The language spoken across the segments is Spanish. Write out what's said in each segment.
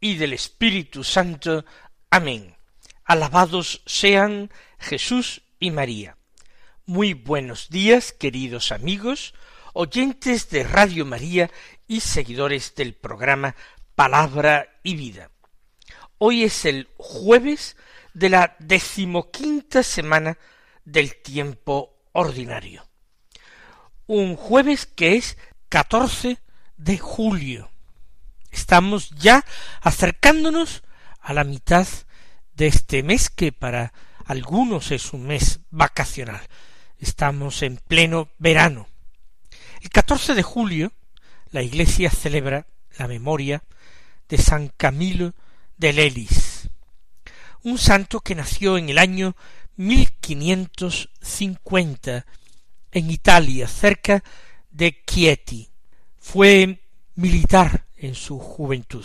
y del Espíritu Santo. Amén. Alabados sean Jesús y María. Muy buenos días, queridos amigos, oyentes de Radio María y seguidores del programa Palabra y Vida. Hoy es el jueves de la decimoquinta semana del tiempo ordinario. Un jueves que es catorce de julio. Estamos ya acercándonos a la mitad de este mes que para algunos es un mes vacacional. Estamos en pleno verano. El 14 de julio la Iglesia celebra la memoria de San Camilo de Lelis, un santo que nació en el año 1550 en Italia, cerca de Chieti. Fue militar en su juventud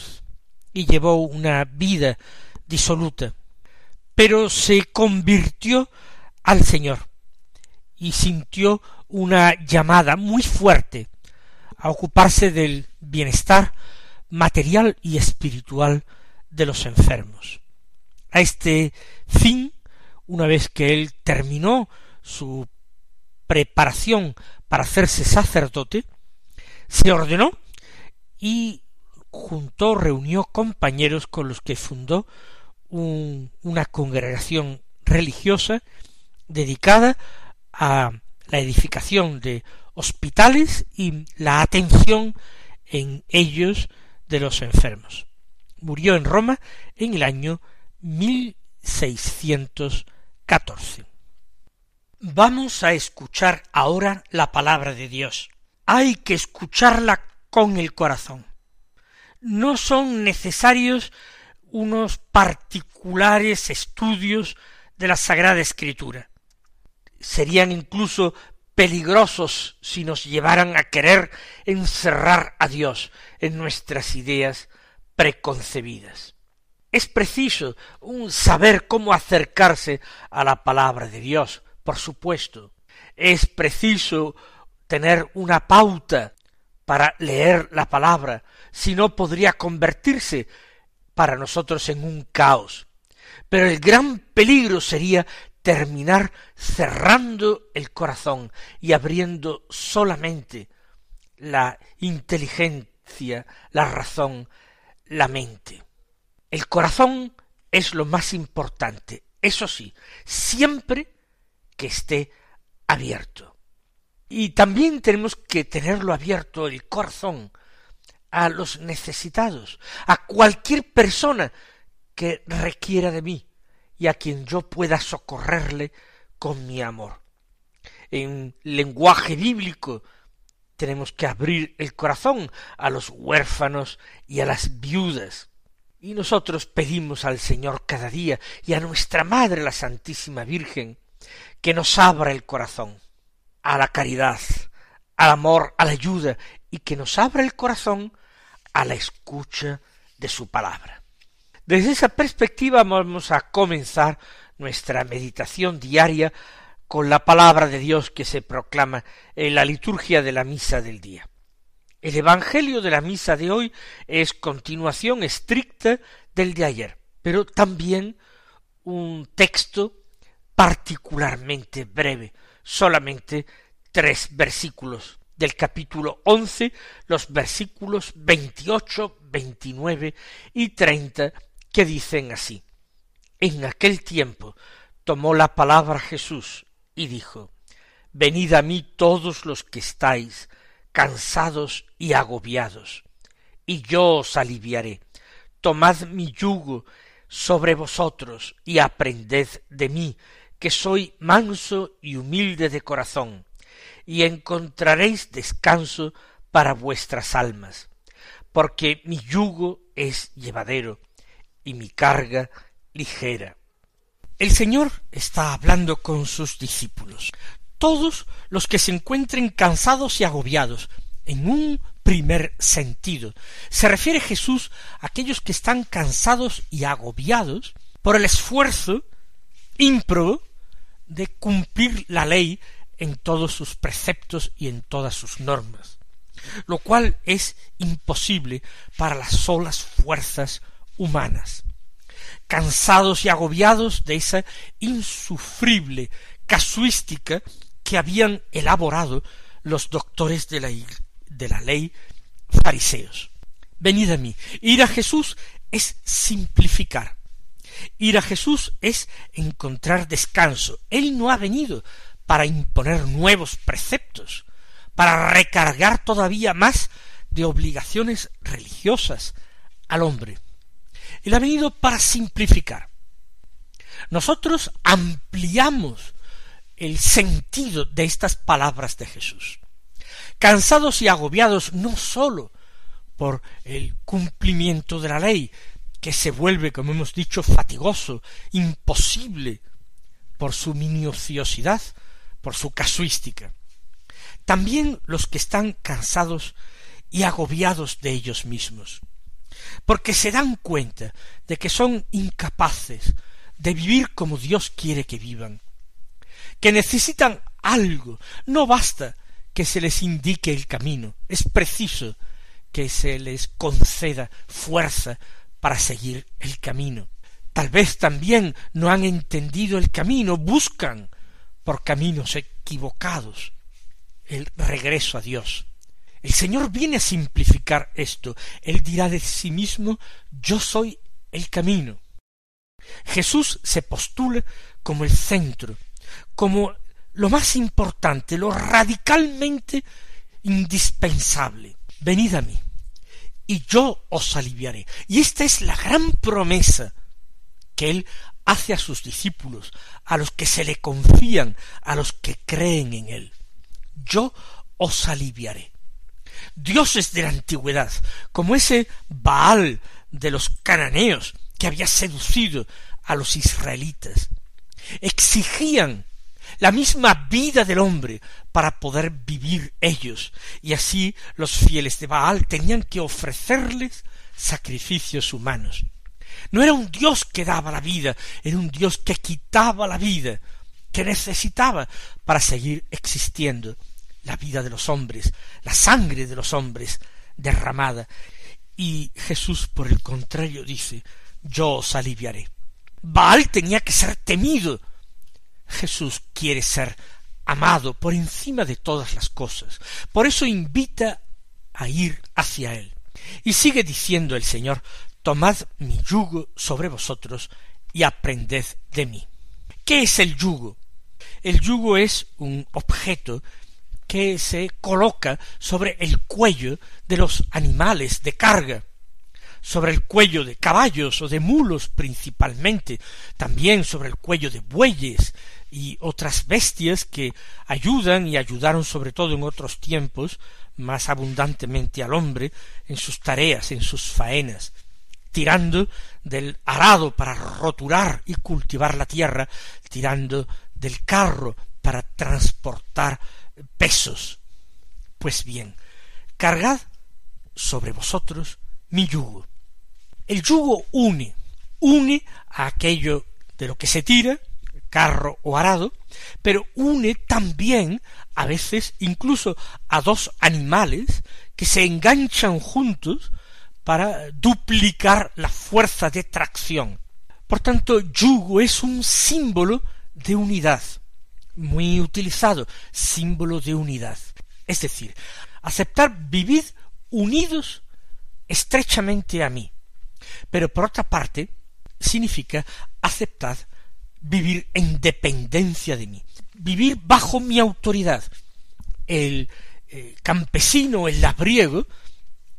y llevó una vida disoluta, pero se convirtió al Señor y sintió una llamada muy fuerte a ocuparse del bienestar material y espiritual de los enfermos. A este fin, una vez que él terminó su preparación para hacerse sacerdote, se ordenó y juntó, reunió compañeros con los que fundó una congregación religiosa dedicada a la edificación de hospitales y la atención en ellos de los enfermos. Murió en Roma en el año 1614. Vamos a escuchar ahora la palabra de Dios hay que escucharla con el corazón. No son necesarios unos particulares estudios de la Sagrada Escritura. Serían incluso peligrosos si nos llevaran a querer encerrar a Dios en nuestras ideas preconcebidas. Es preciso un saber cómo acercarse a la palabra de Dios, por supuesto. Es preciso tener una pauta para leer la palabra, si no podría convertirse para nosotros en un caos. Pero el gran peligro sería terminar cerrando el corazón y abriendo solamente la inteligencia, la razón, la mente. El corazón es lo más importante, eso sí, siempre que esté abierto. Y también tenemos que tenerlo abierto el corazón a los necesitados, a cualquier persona que requiera de mí y a quien yo pueda socorrerle con mi amor. En lenguaje bíblico tenemos que abrir el corazón a los huérfanos y a las viudas. Y nosotros pedimos al Señor cada día y a nuestra Madre la Santísima Virgen que nos abra el corazón a la caridad, al amor, a la ayuda, y que nos abra el corazón a la escucha de su palabra. Desde esa perspectiva vamos a comenzar nuestra meditación diaria con la palabra de Dios que se proclama en la liturgia de la misa del día. El Evangelio de la misa de hoy es continuación estricta del de ayer, pero también un texto particularmente breve, solamente tres versículos del capítulo once, los versículos veintiocho, veintinueve y treinta, que dicen así. En aquel tiempo tomó la palabra Jesús y dijo, Venid a mí todos los que estáis cansados y agobiados, y yo os aliviaré. Tomad mi yugo sobre vosotros y aprended de mí, que soy manso y humilde de corazón, y encontraréis descanso para vuestras almas, porque mi yugo es llevadero y mi carga ligera. El Señor está hablando con sus discípulos. Todos los que se encuentren cansados y agobiados, en un primer sentido. Se refiere Jesús a aquellos que están cansados y agobiados por el esfuerzo ímprobo de cumplir la ley en todos sus preceptos y en todas sus normas, lo cual es imposible para las solas fuerzas humanas. Cansados y agobiados de esa insufrible casuística que habían elaborado los doctores de la, de la ley fariseos. Venid a mí. Ir a Jesús es simplificar. Ir a Jesús es encontrar descanso. Él no ha venido para imponer nuevos preceptos, para recargar todavía más de obligaciones religiosas al hombre. Él ha venido para simplificar. Nosotros ampliamos el sentido de estas palabras de Jesús. Cansados y agobiados no sólo por el cumplimiento de la ley, que se vuelve, como hemos dicho, fatigoso, imposible, por su minuciosidad, por su casuística. También los que están cansados y agobiados de ellos mismos, porque se dan cuenta de que son incapaces de vivir como Dios quiere que vivan, que necesitan algo, no basta que se les indique el camino, es preciso que se les conceda fuerza para seguir el camino. Tal vez también no han entendido el camino, buscan por caminos equivocados el regreso a Dios. El Señor viene a simplificar esto. Él dirá de sí mismo, yo soy el camino. Jesús se postula como el centro, como lo más importante, lo radicalmente indispensable. Venid a mí, y yo os aliviaré. Y esta es la gran promesa que Él hace a sus discípulos, a los que se le confían, a los que creen en Él. Yo os aliviaré. Dioses de la antigüedad, como ese Baal de los cananeos que había seducido a los israelitas, exigían la misma vida del hombre para poder vivir ellos, y así los fieles de Baal tenían que ofrecerles sacrificios humanos. No era un Dios que daba la vida, era un Dios que quitaba la vida, que necesitaba para seguir existiendo la vida de los hombres, la sangre de los hombres derramada. Y Jesús, por el contrario, dice, yo os aliviaré. Baal tenía que ser temido, Jesús quiere ser amado por encima de todas las cosas. Por eso invita a ir hacia Él. Y sigue diciendo el Señor, Tomad mi yugo sobre vosotros y aprended de mí. ¿Qué es el yugo? El yugo es un objeto que se coloca sobre el cuello de los animales de carga sobre el cuello de caballos o de mulos principalmente, también sobre el cuello de bueyes y otras bestias que ayudan y ayudaron sobre todo en otros tiempos más abundantemente al hombre en sus tareas, en sus faenas, tirando del arado para roturar y cultivar la tierra, tirando del carro para transportar pesos. Pues bien, cargad sobre vosotros mi yugo el yugo une, une a aquello de lo que se tira, carro o arado, pero une también a veces incluso a dos animales que se enganchan juntos para duplicar la fuerza de tracción. Por tanto, yugo es un símbolo de unidad, muy utilizado, símbolo de unidad. Es decir, aceptar vivir unidos estrechamente a mí, pero por otra parte, significa aceptar vivir en dependencia de mí, vivir bajo mi autoridad. El eh, campesino, el labriego,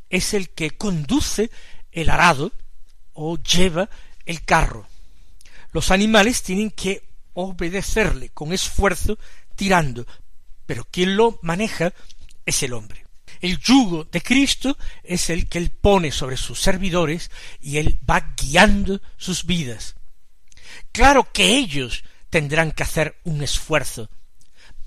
es el que conduce el arado o lleva el carro. Los animales tienen que obedecerle con esfuerzo tirando, pero quien lo maneja es el hombre. El yugo de Cristo es el que él pone sobre sus servidores y él va guiando sus vidas. Claro que ellos tendrán que hacer un esfuerzo,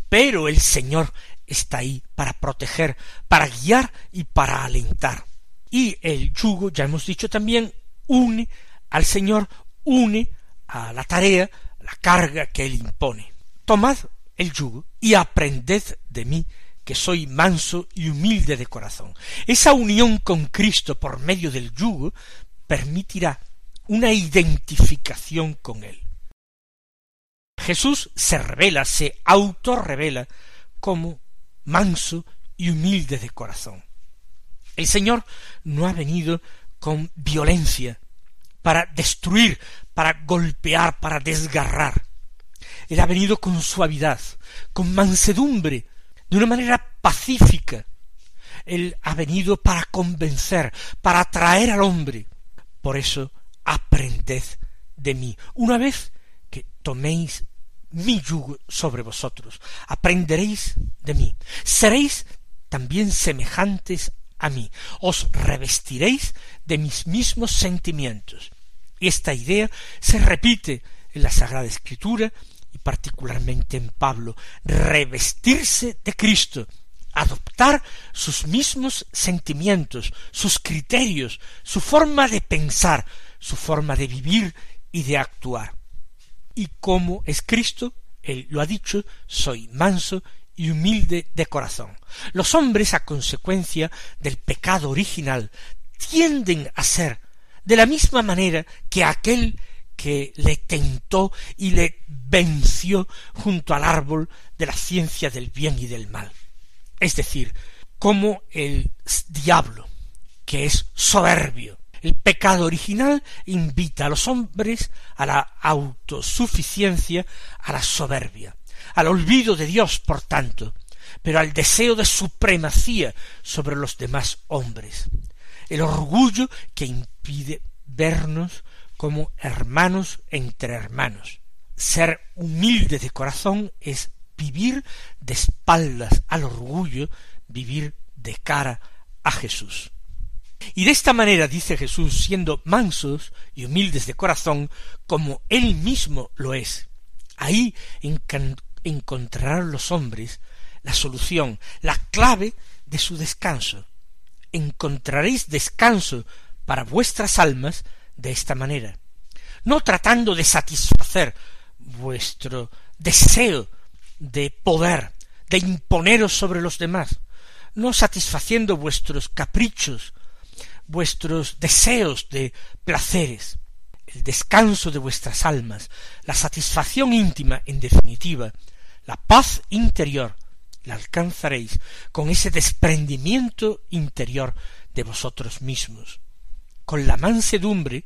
pero el Señor está ahí para proteger, para guiar y para alentar. Y el yugo, ya hemos dicho también, une al Señor, une a la tarea, la carga que Él impone. Tomad el yugo y aprended de mí, que soy manso y humilde de corazón. Esa unión con Cristo por medio del yugo permitirá una identificación con Él. Jesús se revela, se autorrevela como manso y humilde de corazón. El Señor no ha venido con violencia para destruir, para golpear, para desgarrar. Él ha venido con suavidad, con mansedumbre, de una manera pacífica. Él ha venido para convencer, para atraer al hombre. Por eso, aprended de mí. Una vez que toméis mi yugo sobre vosotros, aprenderéis de mí. Seréis también semejantes a mí. Os revestiréis de mis mismos sentimientos. Y esta idea se repite en la Sagrada Escritura y particularmente en Pablo, revestirse de Cristo, adoptar sus mismos sentimientos, sus criterios, su forma de pensar, su forma de vivir y de actuar. Y como es Cristo, él lo ha dicho, soy manso y humilde de corazón. Los hombres, a consecuencia del pecado original, tienden a ser de la misma manera que aquel que le tentó y le venció junto al árbol de la ciencia del bien y del mal. Es decir, como el diablo, que es soberbio. El pecado original invita a los hombres a la autosuficiencia, a la soberbia, al olvido de Dios, por tanto, pero al deseo de supremacía sobre los demás hombres, el orgullo que impide vernos como hermanos entre hermanos. Ser humilde de corazón es vivir de espaldas al orgullo, vivir de cara a Jesús. Y de esta manera, dice Jesús, siendo mansos y humildes de corazón, como Él mismo lo es. Ahí encontrarán los hombres la solución, la clave de su descanso. Encontraréis descanso para vuestras almas de esta manera, no tratando de satisfacer vuestro deseo de poder, de imponeros sobre los demás, no satisfaciendo vuestros caprichos, vuestros deseos de placeres, el descanso de vuestras almas, la satisfacción íntima, en definitiva, la paz interior, la alcanzaréis con ese desprendimiento interior de vosotros mismos con la mansedumbre,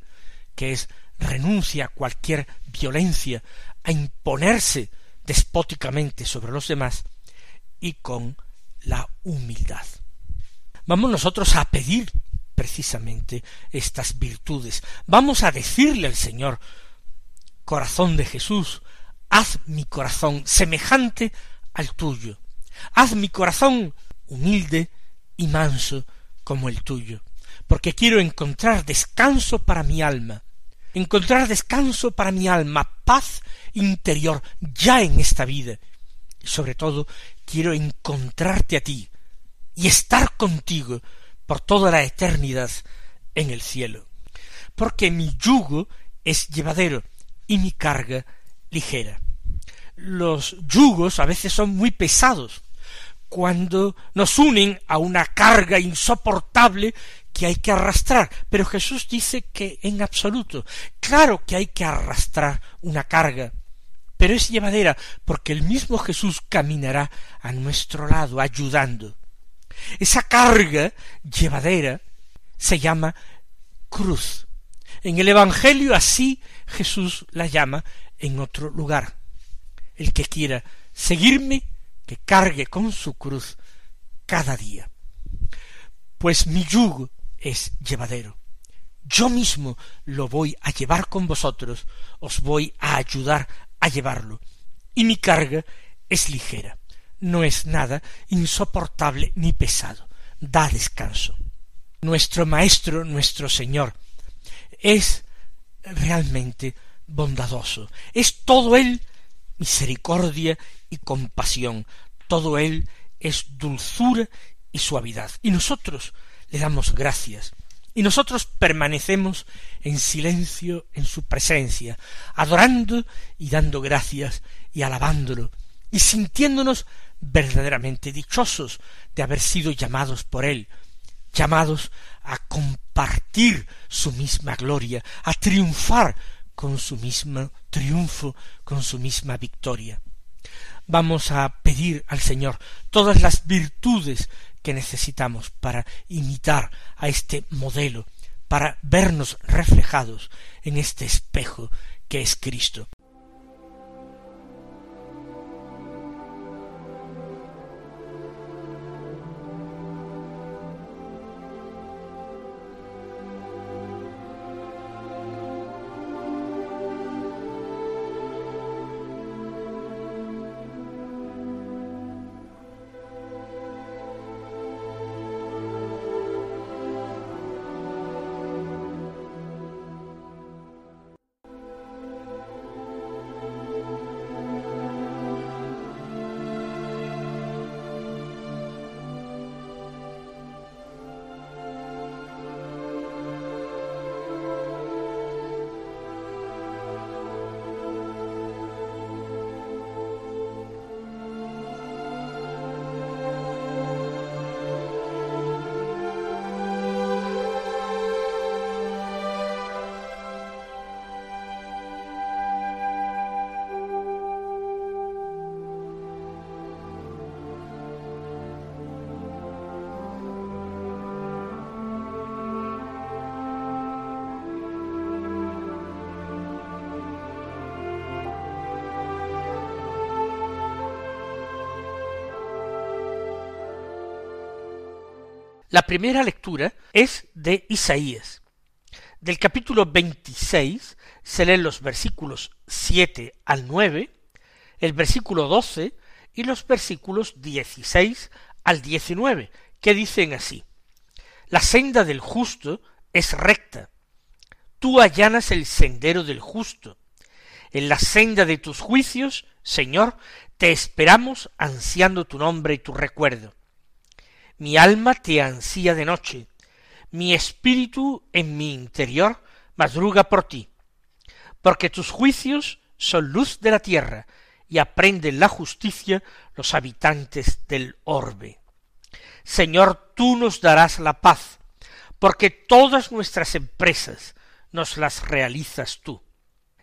que es renuncia a cualquier violencia, a imponerse despóticamente sobre los demás, y con la humildad. Vamos nosotros a pedir precisamente estas virtudes. Vamos a decirle al Señor, corazón de Jesús, haz mi corazón semejante al tuyo. Haz mi corazón humilde y manso como el tuyo porque quiero encontrar descanso para mi alma, encontrar descanso para mi alma, paz interior ya en esta vida. Y sobre todo quiero encontrarte a ti y estar contigo por toda la eternidad en el cielo. Porque mi yugo es llevadero y mi carga ligera. Los yugos a veces son muy pesados cuando nos unen a una carga insoportable que hay que arrastrar, pero Jesús dice que en absoluto, claro que hay que arrastrar una carga, pero es llevadera porque el mismo Jesús caminará a nuestro lado ayudando. Esa carga llevadera se llama cruz. En el Evangelio así Jesús la llama en otro lugar. El que quiera seguirme, que cargue con su cruz cada día. Pues mi yugo es llevadero. Yo mismo lo voy a llevar con vosotros, os voy a ayudar a llevarlo. Y mi carga es ligera, no es nada insoportable ni pesado, da descanso. Nuestro Maestro, nuestro Señor, es realmente bondadoso. Es todo Él misericordia y compasión. Todo Él es dulzura y suavidad. Y nosotros le damos gracias. Y nosotros permanecemos en silencio en su presencia, adorando y dando gracias y alabándolo, y sintiéndonos verdaderamente dichosos de haber sido llamados por Él, llamados a compartir su misma gloria, a triunfar con su mismo triunfo, con su misma victoria. Vamos a pedir al Señor todas las virtudes que necesitamos para imitar a este modelo, para vernos reflejados en este espejo que es Cristo. La primera lectura es de Isaías. Del capítulo 26 se leen los versículos 7 al 9, el versículo 12 y los versículos 16 al 19, que dicen así. La senda del justo es recta. Tú allanas el sendero del justo. En la senda de tus juicios, Señor, te esperamos ansiando tu nombre y tu recuerdo. Mi alma te ansía de noche, mi espíritu en mi interior madruga por ti, porque tus juicios son luz de la tierra, y aprenden la justicia los habitantes del orbe. Señor, tú nos darás la paz, porque todas nuestras empresas nos las realizas tú.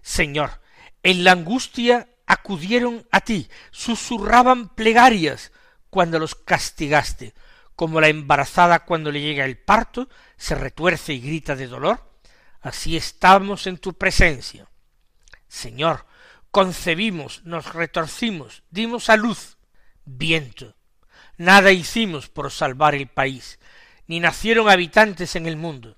Señor, en la angustia acudieron a ti, susurraban plegarias cuando los castigaste, como la embarazada cuando le llega el parto se retuerce y grita de dolor, así estamos en tu presencia. Señor, concebimos, nos retorcimos, dimos a luz, viento. Nada hicimos por salvar el país, ni nacieron habitantes en el mundo.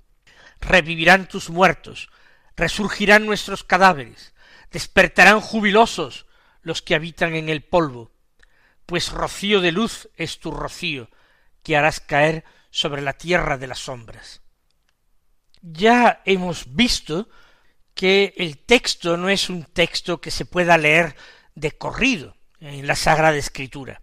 Revivirán tus muertos, resurgirán nuestros cadáveres, despertarán jubilosos los que habitan en el polvo, pues rocío de luz es tu rocío, que harás caer sobre la tierra de las sombras. Ya hemos visto que el texto no es un texto que se pueda leer de corrido en la Sagrada Escritura,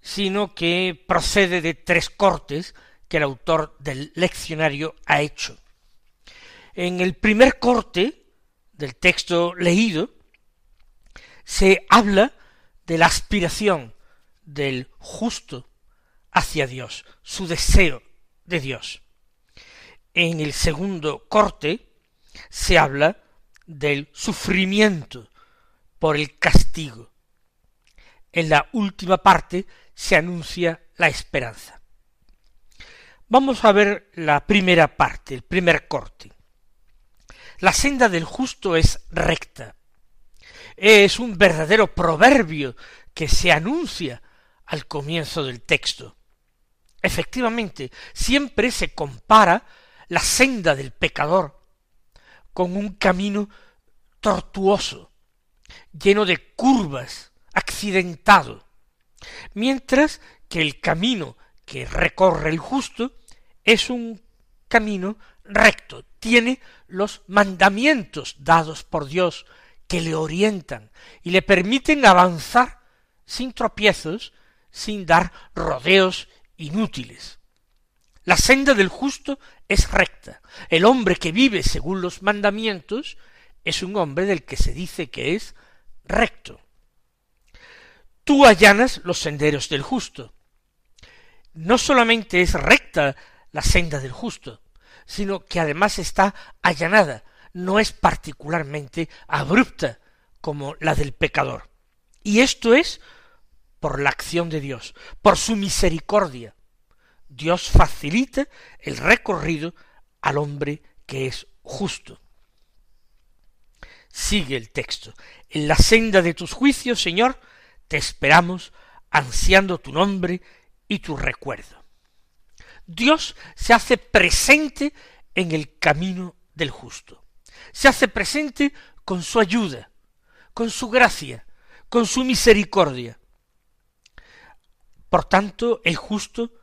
sino que procede de tres cortes que el autor del leccionario ha hecho. En el primer corte del texto leído se habla de la aspiración del justo hacia Dios, su deseo de Dios. En el segundo corte se habla del sufrimiento por el castigo. En la última parte se anuncia la esperanza. Vamos a ver la primera parte, el primer corte. La senda del justo es recta. Es un verdadero proverbio que se anuncia al comienzo del texto. Efectivamente, siempre se compara la senda del pecador con un camino tortuoso, lleno de curvas, accidentado, mientras que el camino que recorre el justo es un camino recto, tiene los mandamientos dados por Dios que le orientan y le permiten avanzar sin tropiezos, sin dar rodeos inútiles. La senda del justo es recta. El hombre que vive según los mandamientos es un hombre del que se dice que es recto. Tú allanas los senderos del justo. No solamente es recta la senda del justo, sino que además está allanada, no es particularmente abrupta como la del pecador. Y esto es por la acción de Dios, por su misericordia. Dios facilita el recorrido al hombre que es justo. Sigue el texto. En la senda de tus juicios, Señor, te esperamos, ansiando tu nombre y tu recuerdo. Dios se hace presente en el camino del justo. Se hace presente con su ayuda, con su gracia, con su misericordia. Por tanto, el justo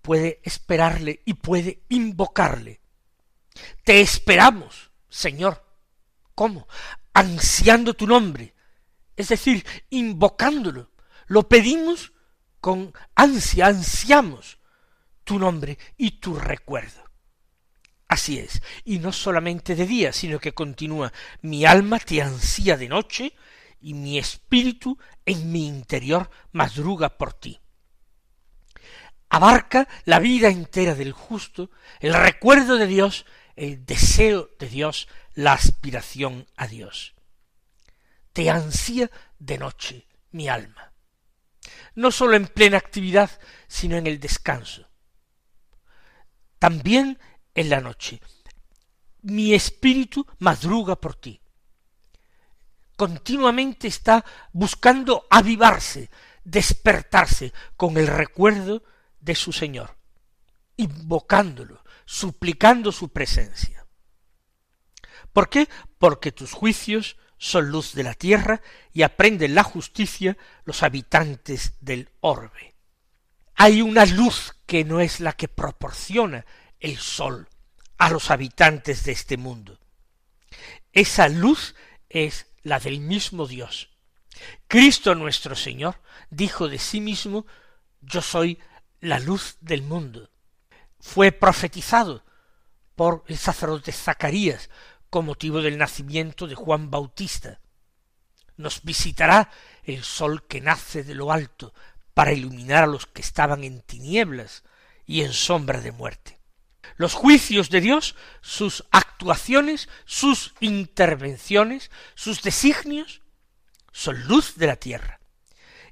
puede esperarle y puede invocarle. Te esperamos, Señor. ¿Cómo? Ansiando tu nombre, es decir, invocándolo. Lo pedimos con ansia, ansiamos tu nombre y tu recuerdo. Así es, y no solamente de día, sino que continúa, mi alma te ansía de noche, y mi espíritu en mi interior madruga por ti. Abarca la vida entera del justo, el recuerdo de Dios, el deseo de Dios, la aspiración a Dios. Te ansía de noche mi alma, no sólo en plena actividad, sino en el descanso. También en la noche. Mi espíritu madruga por ti. Continuamente está buscando avivarse, despertarse con el recuerdo de su Señor, invocándolo, suplicando su presencia. ¿Por qué? Porque tus juicios son luz de la tierra y aprenden la justicia los habitantes del orbe. Hay una luz que no es la que proporciona el sol a los habitantes de este mundo. Esa luz es la del mismo Dios. Cristo nuestro Señor dijo de sí mismo, yo soy la luz del mundo. Fue profetizado por el sacerdote Zacarías con motivo del nacimiento de Juan Bautista. Nos visitará el sol que nace de lo alto para iluminar a los que estaban en tinieblas y en sombra de muerte. Los juicios de Dios, sus actuaciones, sus intervenciones, sus designios, son luz de la tierra,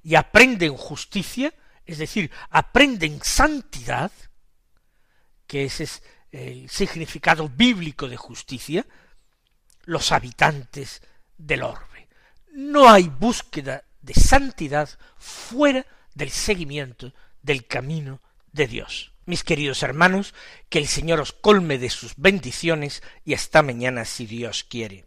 y aprenden justicia, es decir, aprenden santidad, que ese es el significado bíblico de justicia, los habitantes del orbe. No hay búsqueda de santidad fuera del seguimiento del camino de Dios. Mis queridos hermanos, que el Señor os colme de sus bendiciones y hasta mañana si Dios quiere.